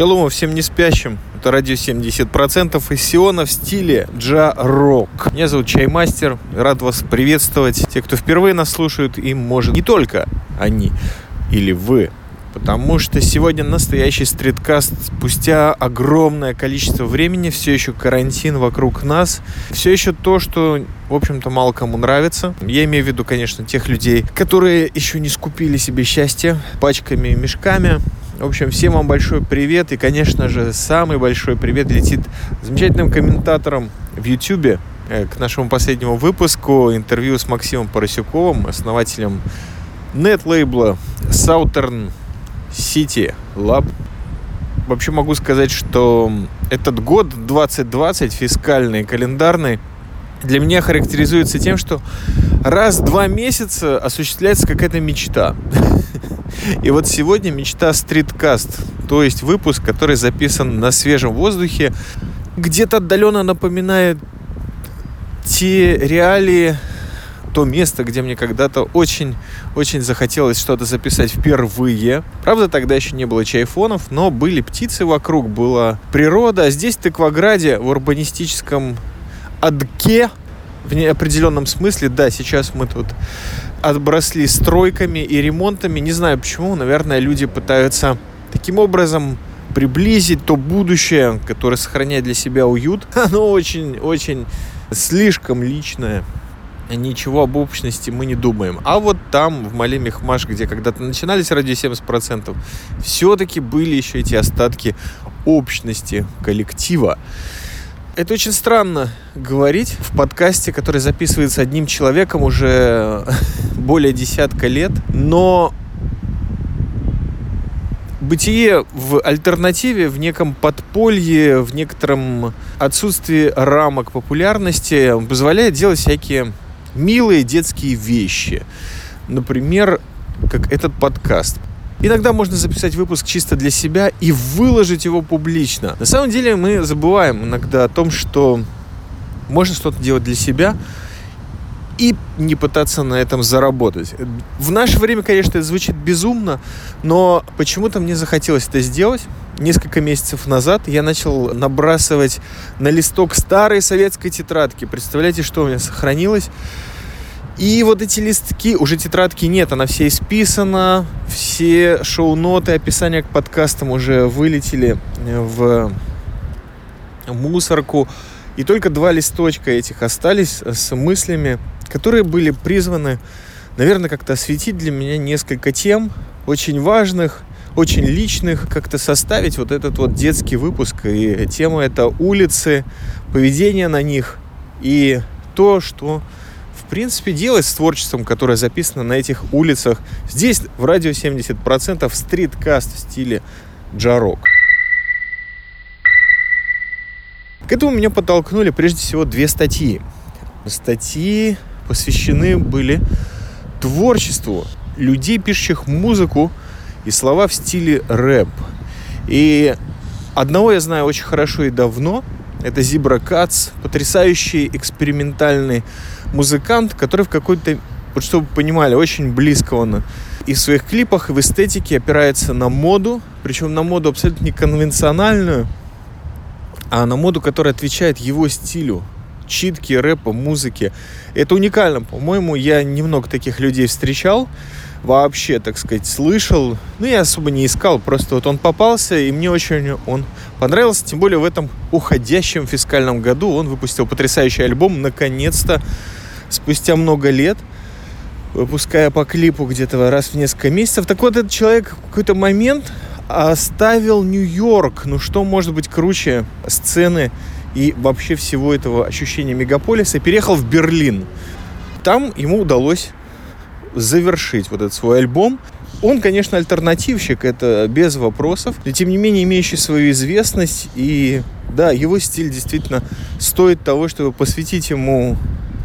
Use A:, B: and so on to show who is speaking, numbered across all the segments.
A: Шалом всем не спящим. Это радио 70% из Сиона в стиле джа-рок. Меня зовут Чаймастер. Рад вас приветствовать. Те, кто впервые нас слушают, им может не только они или вы. Потому что сегодня настоящий стриткаст. Спустя огромное количество времени, все еще карантин вокруг нас. Все еще то, что, в общем-то, мало кому нравится. Я имею в виду, конечно, тех людей, которые еще не скупили себе счастье пачками и мешками. В общем, всем вам большой привет. И, конечно же, самый большой привет летит замечательным комментатором в YouTube э, к нашему последнему выпуску. Интервью с Максимом Поросюковым, основателем нет-лейбла Southern City Lab. Вообще могу сказать, что этот год 2020, фискальный, календарный, для меня характеризуется тем, что раз в два месяца осуществляется какая-то мечта. И вот сегодня мечта стриткаст, то есть выпуск, который записан на свежем воздухе, где-то отдаленно напоминает те реалии, то место, где мне когда-то очень-очень захотелось что-то записать впервые. Правда, тогда еще не было чайфонов, но были птицы вокруг, была природа. А здесь, в Тыкваграде, в урбанистическом адке, в неопределенном смысле, да, сейчас мы тут отбросли стройками и ремонтами. Не знаю почему, наверное, люди пытаются таким образом приблизить то будущее, которое сохраняет для себя уют. Оно очень-очень слишком личное. Ничего об общности мы не думаем. А вот там, в Мале Мехмаш, где когда-то начинались ради 70%, все-таки были еще эти остатки общности, коллектива. Это очень странно говорить в подкасте, который записывается одним человеком уже более десятка лет, но бытие в альтернативе, в неком подполье, в некотором отсутствии рамок популярности позволяет делать всякие милые детские вещи. Например, как этот подкаст. Иногда можно записать выпуск чисто для себя и выложить его публично. На самом деле мы забываем иногда о том, что можно что-то делать для себя и не пытаться на этом заработать. В наше время, конечно, это звучит безумно, но почему-то мне захотелось это сделать. Несколько месяцев назад я начал набрасывать на листок старой советской тетрадки. Представляете, что у меня сохранилось? И вот эти листки, уже тетрадки нет, она все исписана, все шоу-ноты, описания к подкастам уже вылетели в мусорку. И только два листочка этих остались с мыслями, которые были призваны, наверное, как-то осветить для меня несколько тем, очень важных, очень личных, как-то составить вот этот вот детский выпуск. И тема это улицы, поведение на них и то, что принципе, делать с творчеством, которое записано на этих улицах. Здесь в радио 70% стриткаст в стиле джарок. К этому меня подтолкнули прежде всего две статьи. Статьи посвящены были творчеству людей, пишущих музыку и слова в стиле рэп. И одного я знаю очень хорошо и давно. Это Зибра Кац, потрясающий экспериментальный музыкант, который в какой-то, вот чтобы вы понимали, очень близко он и в своих клипах, и в эстетике опирается на моду, причем на моду абсолютно не конвенциональную, а на моду, которая отвечает его стилю, читки, рэпа, музыки. Это уникально, по-моему, я немного таких людей встречал, вообще, так сказать, слышал. Ну, я особо не искал, просто вот он попался, и мне очень он понравился. Тем более в этом уходящем фискальном году он выпустил потрясающий альбом, наконец-то, спустя много лет, выпуская по клипу где-то раз в несколько месяцев. Так вот, этот человек в какой-то момент оставил Нью-Йорк. Ну что может быть круче сцены и вообще всего этого ощущения мегаполиса? Переехал в Берлин. Там ему удалось завершить вот этот свой альбом. Он, конечно, альтернативщик, это без вопросов, но тем не менее имеющий свою известность. И да, его стиль действительно стоит того, чтобы посвятить ему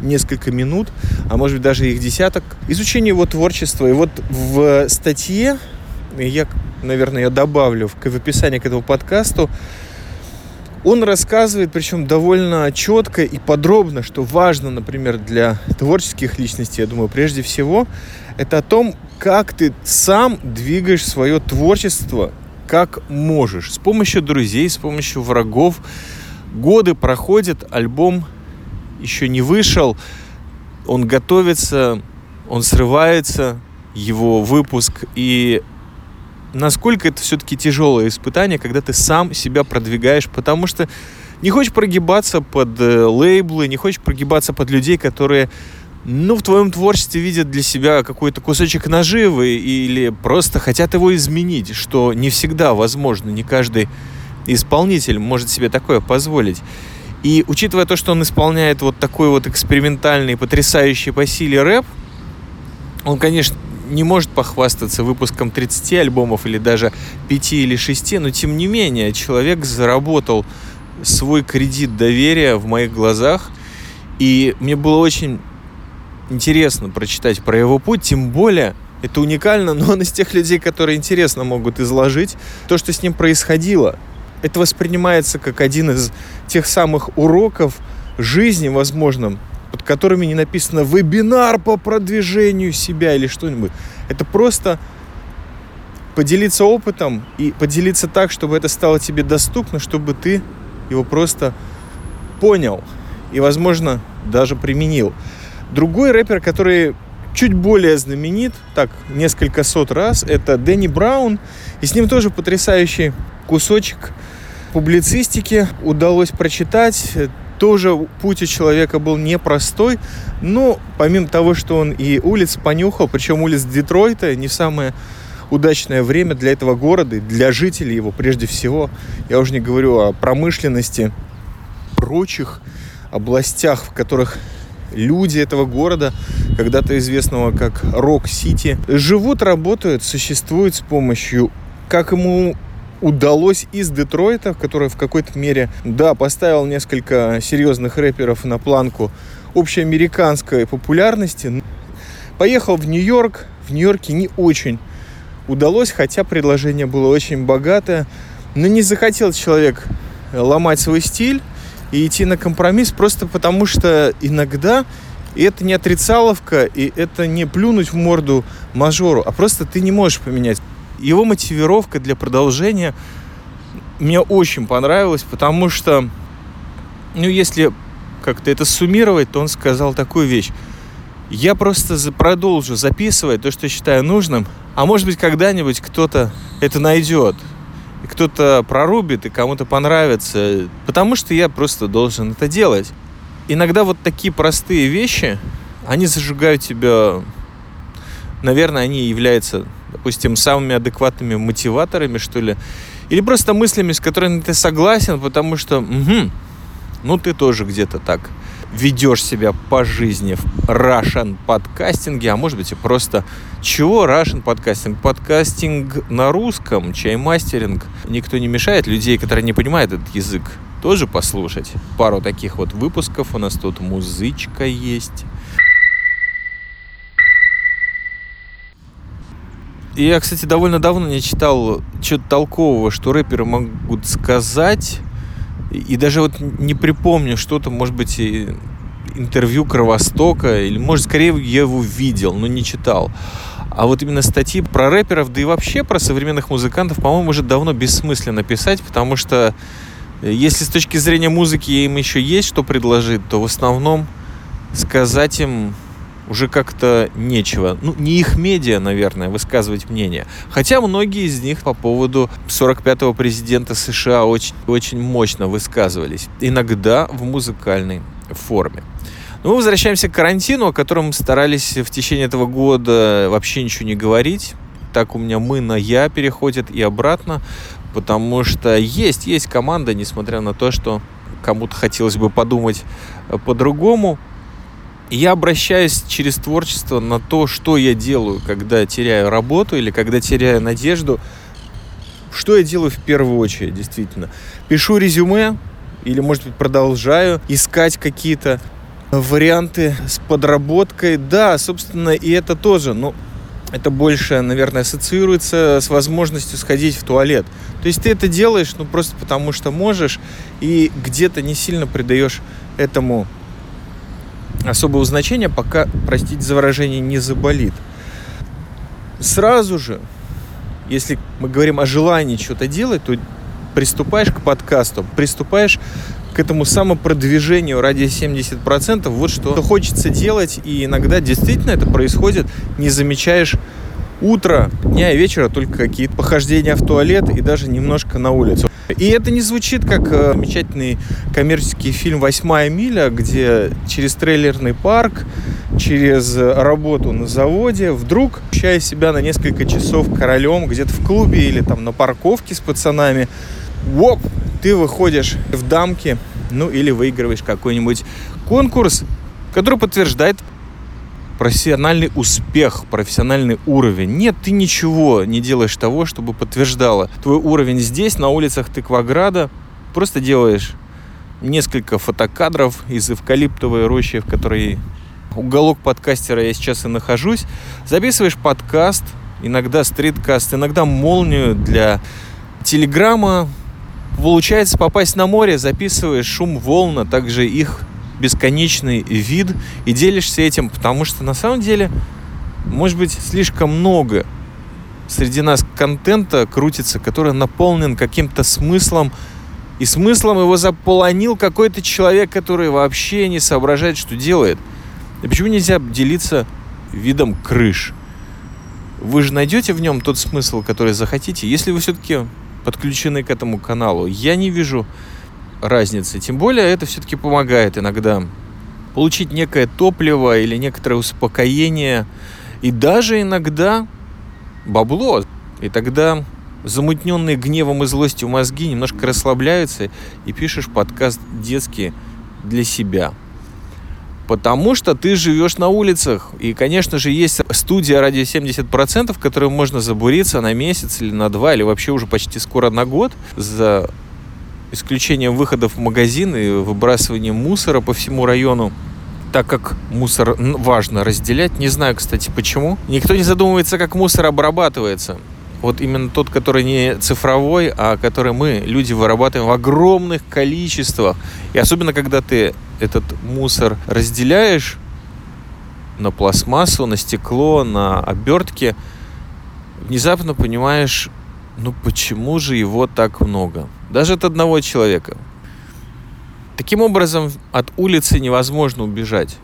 A: несколько минут, а может быть даже их десяток, изучение его творчества. И вот в статье, я, наверное, я добавлю в, описание к этому подкасту, Он рассказывает, причем довольно четко и подробно, что важно, например, для творческих личностей, я думаю, прежде всего, это о том, как ты сам двигаешь свое творчество, как можешь. С помощью друзей, с помощью врагов. Годы проходят, альбом еще не вышел, он готовится, он срывается, его выпуск, и насколько это все-таки тяжелое испытание, когда ты сам себя продвигаешь, потому что не хочешь прогибаться под э, лейблы, не хочешь прогибаться под людей, которые ну, в твоем творчестве видят для себя какой-то кусочек наживы или просто хотят его изменить, что не всегда возможно, не каждый исполнитель может себе такое позволить. И учитывая то, что он исполняет вот такой вот экспериментальный, потрясающий по силе рэп, он, конечно, не может похвастаться выпуском 30 альбомов или даже 5 или 6, но тем не менее человек заработал свой кредит доверия в моих глазах. И мне было очень интересно прочитать про его путь, тем более это уникально, но он из тех людей, которые интересно могут изложить то, что с ним происходило. Это воспринимается как один из тех самых уроков жизни, возможно, под которыми не написано вебинар по продвижению себя или что-нибудь. Это просто поделиться опытом и поделиться так, чтобы это стало тебе доступно, чтобы ты его просто понял и, возможно, даже применил. Другой рэпер, который чуть более знаменит, так, несколько сот раз, это Дэнни Браун. И с ним тоже потрясающий кусочек публицистики удалось прочитать тоже путь у человека был непростой, но помимо того, что он и улиц понюхал, причем улиц Детройта не самое удачное время для этого города, для жителей его прежде всего. Я уже не говорю о промышленности, прочих областях, в которых люди этого города, когда-то известного как Рок-Сити, живут, работают, существуют с помощью, как ему удалось из Детройта, который в какой-то мере, да, поставил несколько серьезных рэперов на планку общеамериканской популярности, поехал в Нью-Йорк. В Нью-Йорке не очень удалось, хотя предложение было очень богатое. Но не захотел человек ломать свой стиль и идти на компромисс просто потому, что иногда и это не отрицаловка, и это не плюнуть в морду мажору, а просто ты не можешь поменять его мотивировка для продолжения мне очень понравилась, потому что, ну, если как-то это суммировать, то он сказал такую вещь. Я просто продолжу записывать то, что считаю нужным, а может быть когда-нибудь кто-то это найдет, и кто-то прорубит, и кому-то понравится, потому что я просто должен это делать. Иногда вот такие простые вещи, они зажигают тебя, наверное, они являются допустим, самыми адекватными мотиваторами, что ли, или просто мыслями, с которыми ты согласен, потому что, угу, ну ты тоже где-то так ведешь себя по жизни в Russian подкастинге, а может быть и просто чего Russian подкастинг? Подкастинг на русском, чаймастеринг. Никто не мешает людей, которые не понимают этот язык, тоже послушать. Пару таких вот выпусков у нас тут музычка есть. Я, кстати, довольно давно не читал что-то толкового, что рэперы могут сказать. И даже вот не припомню что-то, может быть, интервью Кровостока, или, может, скорее я его видел, но не читал. А вот именно статьи про рэперов, да и вообще про современных музыкантов, по-моему, уже давно бессмысленно писать, потому что э, если с точки зрения музыки им еще есть что предложить, то в основном сказать им уже как-то нечего. Ну, не их медиа, наверное, высказывать мнение. Хотя многие из них по поводу 45-го президента США очень, очень мощно высказывались. Иногда в музыкальной форме. Но мы возвращаемся к карантину, о котором старались в течение этого года вообще ничего не говорить. Так у меня мы на я переходят и обратно, потому что есть, есть команда, несмотря на то, что кому-то хотелось бы подумать по-другому я обращаюсь через творчество на то, что я делаю, когда теряю работу или когда теряю надежду. Что я делаю в первую очередь, действительно? Пишу резюме или, может быть, продолжаю искать какие-то варианты с подработкой. Да, собственно, и это тоже. Но это больше, наверное, ассоциируется с возможностью сходить в туалет. То есть ты это делаешь, ну, просто потому что можешь, и где-то не сильно придаешь этому особого значения, пока, простите за выражение, не заболит. Сразу же, если мы говорим о желании что-то делать, то приступаешь к подкасту, приступаешь к этому самопродвижению ради 70%, вот что хочется делать, и иногда действительно это происходит, не замечаешь утро, дня и вечера только какие-то похождения в туалет и даже немножко на улицу. И это не звучит как э, замечательный коммерческий фильм «Восьмая миля», где через трейлерный парк, через работу на заводе вдруг, ощущая себя на несколько часов королем где-то в клубе или там на парковке с пацанами, воп, ты выходишь в дамки, ну или выигрываешь какой-нибудь конкурс, который подтверждает профессиональный успех, профессиональный уровень. Нет, ты ничего не делаешь того, чтобы подтверждало твой уровень здесь, на улицах Тыкваграда. Просто делаешь несколько фотокадров из эвкалиптовой рощи, в которой уголок подкастера я сейчас и нахожусь. Записываешь подкаст, иногда стриткаст, иногда молнию для телеграмма, Получается попасть на море, записываешь шум волн, а также их бесконечный вид и делишься этим, потому что на самом деле, может быть, слишком много среди нас контента крутится, который наполнен каким-то смыслом, и смыслом его заполонил какой-то человек, который вообще не соображает, что делает. И почему нельзя делиться видом крыш? Вы же найдете в нем тот смысл, который захотите, если вы все-таки подключены к этому каналу. Я не вижу разницы. Тем более это все-таки помогает иногда получить некое топливо или некоторое успокоение. И даже иногда бабло. И тогда замутненные гневом и злостью мозги немножко расслабляются и пишешь подкаст детский для себя – Потому что ты живешь на улицах. И, конечно же, есть студия ради 70%, в которой можно забуриться на месяц или на два, или вообще уже почти скоро на год за исключением выходов в магазин и выбрасыванием мусора по всему району так как мусор важно разделять. Не знаю, кстати, почему. Никто не задумывается, как мусор обрабатывается. Вот именно тот, который не цифровой, а который мы, люди, вырабатываем в огромных количествах. И особенно, когда ты этот мусор разделяешь на пластмассу, на стекло, на обертки, внезапно понимаешь, ну почему же его так много? Даже от одного человека. Таким образом, от улицы невозможно убежать.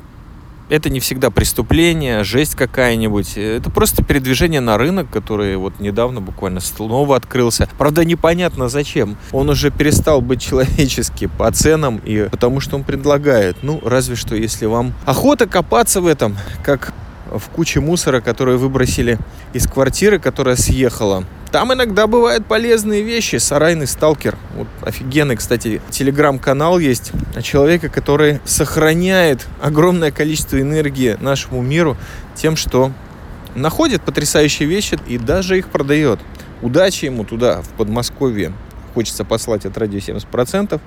A: Это не всегда преступление, жесть какая-нибудь. Это просто передвижение на рынок, который вот недавно буквально снова открылся. Правда, непонятно зачем. Он уже перестал быть человеческий по ценам и потому что он предлагает. Ну, разве что если вам охота копаться в этом, как в куче мусора, которую выбросили из квартиры, которая съехала. Там иногда бывают полезные вещи. Сарайный сталкер. Вот офигенный, кстати, телеграм-канал есть человека, который сохраняет огромное количество энергии нашему миру тем, что находит потрясающие вещи и даже их продает. Удачи ему туда, в Подмосковье. Хочется послать от радио 70%.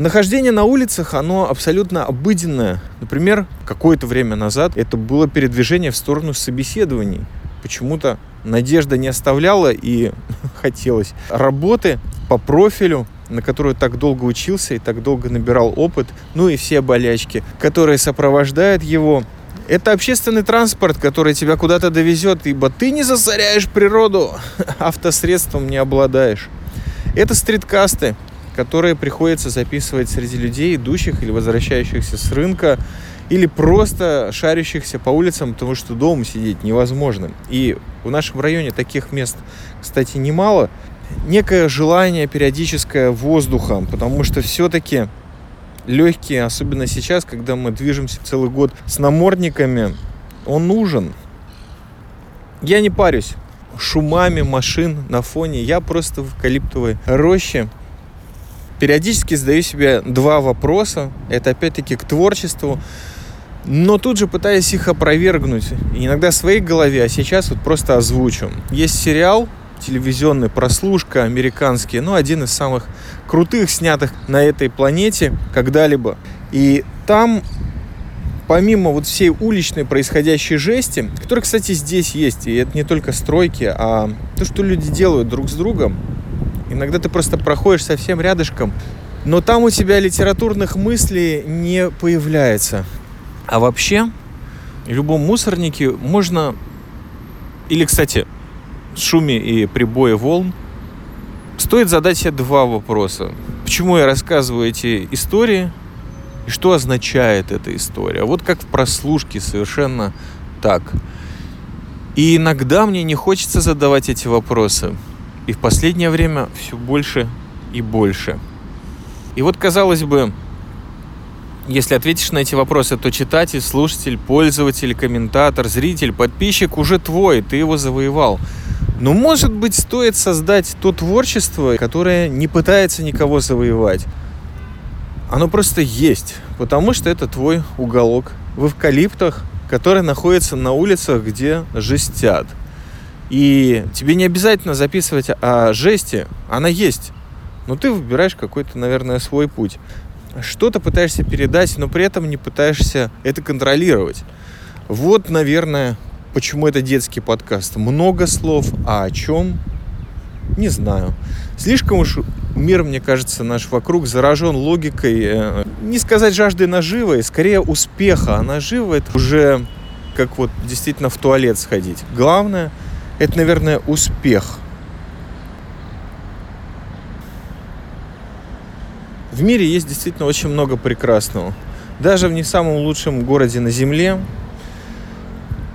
A: Нахождение на улицах, оно абсолютно обыденное. Например, какое-то время назад это было передвижение в сторону собеседований. Почему-то надежда не оставляла и хотелось работы по профилю, на которую так долго учился и так долго набирал опыт, ну и все болячки, которые сопровождают его. Это общественный транспорт, который тебя куда-то довезет, ибо ты не засоряешь природу, автосредством не обладаешь. Это стриткасты, которые приходится записывать среди людей, идущих или возвращающихся с рынка, или просто шарящихся по улицам, потому что дома сидеть невозможно. И в нашем районе таких мест, кстати, немало. Некое желание периодическое воздуха, потому что все-таки легкие, особенно сейчас, когда мы движемся целый год с намордниками, он нужен. Я не парюсь шумами машин на фоне. Я просто в эвкалиптовой роще периодически задаю себе два вопроса. Это опять-таки к творчеству. Но тут же пытаюсь их опровергнуть. Иногда в своей голове, а сейчас вот просто озвучу. Есть сериал телевизионный «Прослушка» американский, ну, один из самых крутых, снятых на этой планете когда-либо. И там помимо вот всей уличной происходящей жести, которая, кстати, здесь есть, и это не только стройки, а то, что люди делают друг с другом, иногда ты просто проходишь совсем рядышком, но там у тебя литературных мыслей не появляется. А вообще, в любом мусорнике можно... Или, кстати, шуме и прибое волн стоит задать себе два вопроса. Почему я рассказываю эти истории и что означает эта история? Вот как в прослушке совершенно так. И иногда мне не хочется задавать эти вопросы. И в последнее время все больше и больше. И вот, казалось бы, если ответишь на эти вопросы, то читатель, слушатель, пользователь, комментатор, зритель, подписчик уже твой, ты его завоевал. Но, может быть, стоит создать то творчество, которое не пытается никого завоевать. Оно просто есть, потому что это твой уголок в эвкалиптах, который находится на улицах, где жестят. И тебе не обязательно записывать о жести, она есть. Но ты выбираешь какой-то, наверное, свой путь. Что-то пытаешься передать, но при этом не пытаешься это контролировать. Вот, наверное, Почему это детский подкаст? Много слов, а о чем? Не знаю. Слишком уж мир, мне кажется, наш вокруг заражен логикой, э, не сказать жаждой наживы, скорее успеха. А нажива это уже как вот действительно в туалет сходить. Главное, это, наверное, успех. В мире есть действительно очень много прекрасного. Даже в не самом лучшем городе на Земле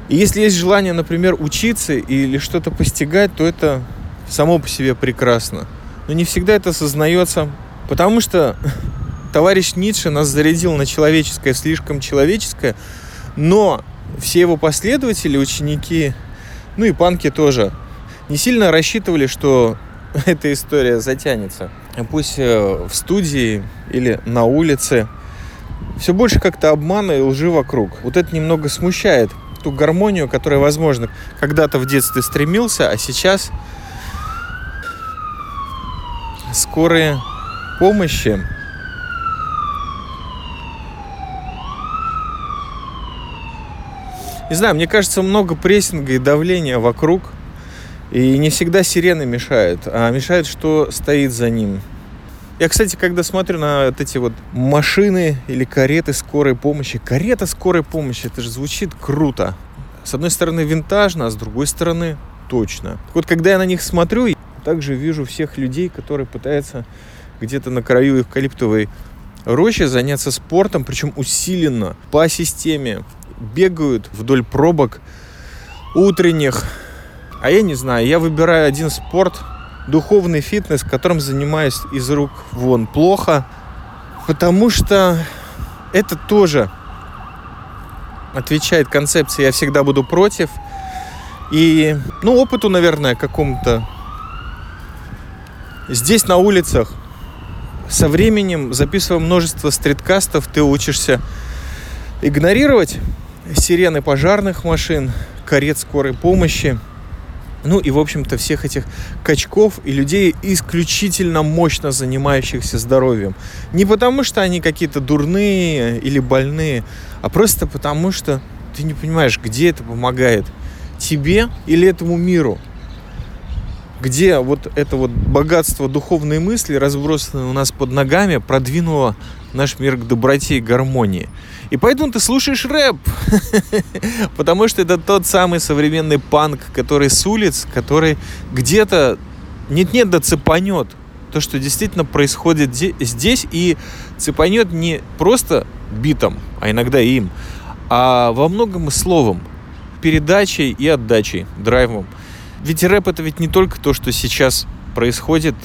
A: и если есть желание, например, учиться или что-то постигать, то это само по себе прекрасно. Но не всегда это осознается, потому что товарищ Ницше нас зарядил на человеческое, слишком человеческое, но все его последователи, ученики, ну и панки тоже, не сильно рассчитывали, что эта история затянется. Пусть э, в студии или на улице все больше как-то обмана и лжи вокруг. Вот это немного смущает, ту гармонию, которая, возможно, когда-то в детстве стремился, а сейчас скорые помощи Не знаю, мне кажется, много прессинга и давления вокруг. И не всегда сирены мешают, а мешает, что стоит за ним. Я, кстати, когда смотрю на вот эти вот машины или кареты скорой помощи, карета скорой помощи, это же звучит круто. С одной стороны винтажно, а с другой стороны точно. Вот когда я на них смотрю, я также вижу всех людей, которые пытаются где-то на краю эвкалиптовой рощи заняться спортом, причем усиленно, по системе. Бегают вдоль пробок утренних. А я не знаю, я выбираю один спорт – духовный фитнес, которым занимаюсь из рук вон. Плохо, потому что это тоже отвечает концепции. «я всегда буду против». И, ну, опыту, наверное, какому-то. Здесь на улицах со временем, записывая множество стриткастов, ты учишься игнорировать сирены пожарных машин, карет скорой помощи – ну и, в общем-то, всех этих качков и людей, исключительно мощно занимающихся здоровьем. Не потому, что они какие-то дурные или больные, а просто потому, что ты не понимаешь, где это помогает. Тебе или этому миру. Где вот это вот богатство духовной мысли, разбросанное у нас под ногами, продвинуло наш мир к доброте и гармонии. И поэтому ты слушаешь рэп. Потому что это тот самый современный панк, который с улиц, который где-то нет-нет да цепанет. То, что действительно происходит здесь, и цепанет не просто битом, а иногда им, а во многом и словом, передачей и отдачей, драйвом. Ведь рэп это ведь не только то, что сейчас происходит,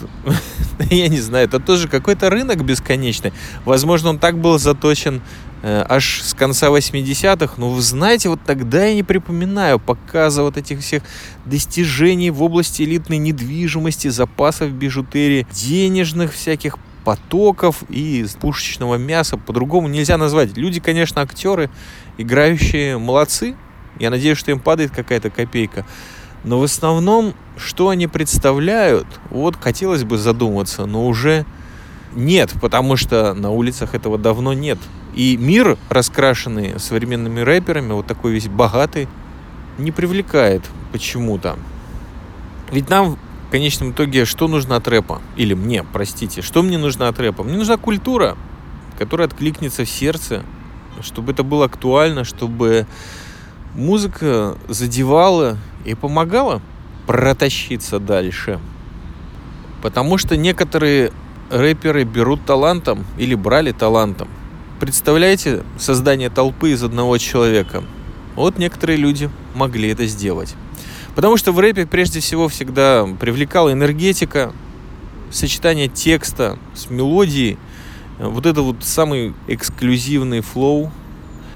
A: я не знаю, это тоже какой-то рынок бесконечный. Возможно, он так был заточен Э, аж с конца 80-х, но вы знаете, вот тогда я не припоминаю показа вот этих всех достижений в области элитной недвижимости, запасов бижутерии, денежных всяких потоков и пушечного мяса. По-другому нельзя назвать. Люди, конечно, актеры, играющие молодцы. Я надеюсь, что им падает какая-то копейка. Но в основном, что они представляют, вот хотелось бы задуматься, но уже Нет, потому что на улицах этого давно нет. И мир, раскрашенный современными рэперами, вот такой весь богатый, не привлекает почему-то. Ведь нам в конечном итоге что нужно от рэпа? Или мне, простите, что мне нужно от рэпа? Мне нужна культура, которая откликнется в сердце, чтобы это было актуально, чтобы музыка задевала и помогала протащиться дальше. Потому что некоторые рэперы берут талантом или брали талантом. Представляете создание толпы из одного человека? Вот некоторые люди могли это сделать. Потому что в рэпе прежде всего всегда привлекала энергетика, сочетание текста с мелодией, вот это вот самый эксклюзивный флоу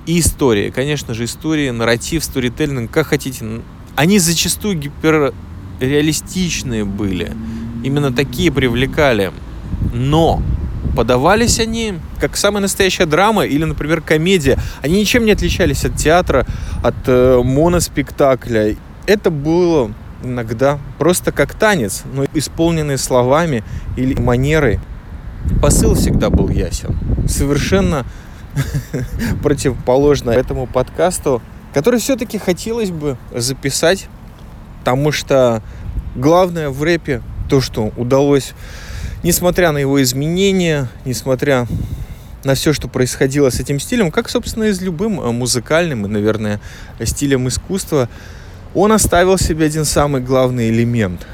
A: и история. Конечно же, история, нарратив, сторителлинг, как хотите. Они зачастую гиперреалистичные были. Именно такие привлекали. Но подавались они как самая настоящая драма или, например, комедия. Они ничем не отличались от театра, от э, моноспектакля это было иногда просто как танец, но исполненный словами или манерой. Посыл всегда был ясен. Совершенно противоположно этому подкасту, который все-таки хотелось бы записать, потому что главное в рэпе то, что удалось, несмотря на его изменения, несмотря на все, что происходило с этим стилем, как, собственно, и с любым музыкальным и, наверное, стилем искусства, он оставил себе один самый главный элемент.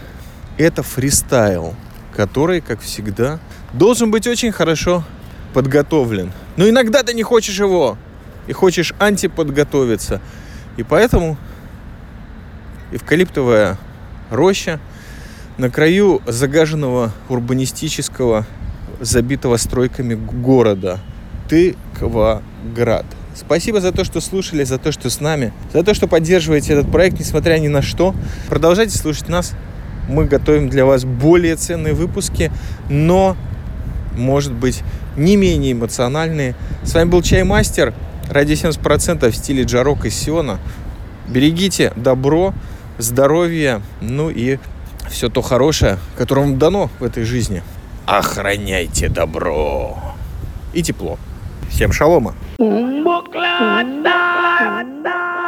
A: Это фристайл, который, как всегда, должен быть очень хорошо подготовлен. Но иногда ты не хочешь его и хочешь антиподготовиться. И поэтому эвкалиптовая роща на краю загаженного урбанистического, забитого стройками города Тыкваград. Спасибо за то, что слушали, за то, что с нами, за то, что поддерживаете этот проект, несмотря ни на что. Продолжайте слушать нас. Мы готовим для вас более ценные выпуски, но, может быть, не менее эмоциональные. С вами был Чаймастер. Ради 70% в стиле Джарок из Сиона. Берегите добро, здоровье, ну и все то хорошее, которое вам дано в этой жизни. Охраняйте добро и тепло. Всем шалома! Da da